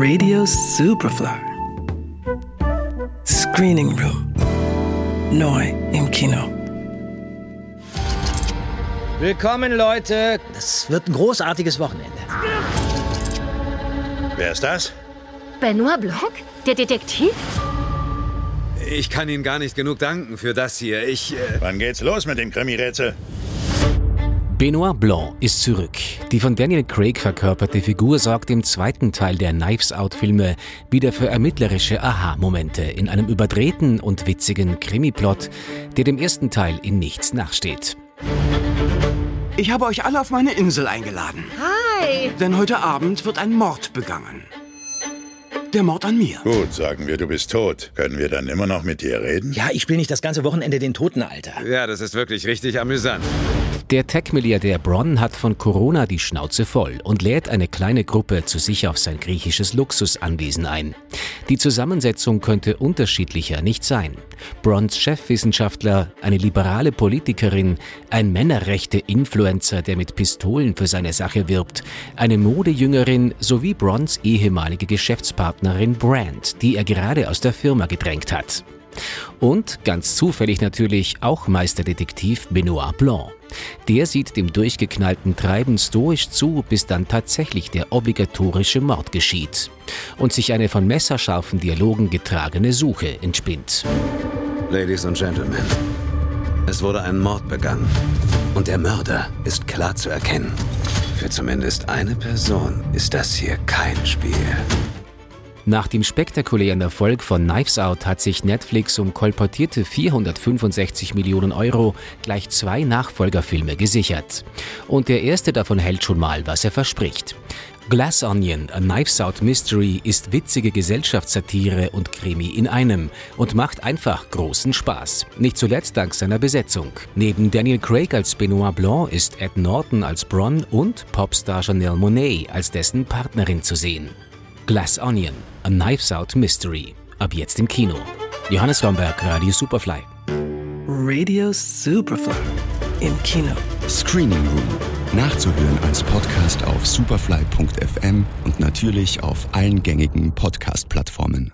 Radio Superfly. Screening Room. Neu im Kino. Willkommen, Leute. Das wird ein großartiges Wochenende. Wer ist das? Benoit Blanc? Der Detektiv? Ich kann Ihnen gar nicht genug danken für das hier. Ich. Äh Wann geht's los mit dem Krimi-Rätsel? Benoit Blanc ist zurück. Die von Daniel Craig verkörperte Figur sorgt im zweiten Teil der Knives Out-Filme wieder für ermittlerische Aha-Momente in einem überdrehten und witzigen Krimi-Plot, der dem ersten Teil in nichts nachsteht. Ich habe euch alle auf meine Insel eingeladen. Hi! Denn heute Abend wird ein Mord begangen. Der Mord an mir. Gut, sagen wir, du bist tot. Können wir dann immer noch mit dir reden? Ja, ich spiele nicht das ganze Wochenende den Toten, Alter. ja, das ist wirklich richtig amüsant. Der Tech-Milliardär Bronn hat von Corona die Schnauze voll und lädt eine kleine Gruppe zu sich auf sein griechisches Luxusanwesen ein. Die Zusammensetzung könnte unterschiedlicher nicht sein. Bronns Chefwissenschaftler, eine liberale Politikerin, ein Männerrechte-Influencer, der mit Pistolen für seine Sache wirbt, eine Modejüngerin sowie Bronns ehemalige Geschäftspartnerin Brand, die er gerade aus der Firma gedrängt hat. Und ganz zufällig natürlich auch Meisterdetektiv Benoit Blanc. Der sieht dem durchgeknallten Treiben stoisch zu, bis dann tatsächlich der obligatorische Mord geschieht und sich eine von messerscharfen Dialogen getragene Suche entspinnt. Ladies and Gentlemen, es wurde ein Mord begangen. Und der Mörder ist klar zu erkennen. Für zumindest eine Person ist das hier kein Spiel. Nach dem spektakulären Erfolg von Knives Out hat sich Netflix um kolportierte 465 Millionen Euro gleich zwei Nachfolgerfilme gesichert. Und der erste davon hält schon mal, was er verspricht. Glass Onion, A Knives Out Mystery, ist witzige Gesellschaftssatire und Krimi in einem und macht einfach großen Spaß. Nicht zuletzt dank seiner Besetzung. Neben Daniel Craig als Benoit Blanc ist Ed Norton als Bronn und Popstar Janelle Monet als dessen Partnerin zu sehen. Glass Onion, A Knives Out Mystery. Ab jetzt im Kino. Johannes Romberg, Radio Superfly. Radio Superfly. Im Kino. Screening Room. Nachzuhören als Podcast auf superfly.fm und natürlich auf allen gängigen Podcast-Plattformen.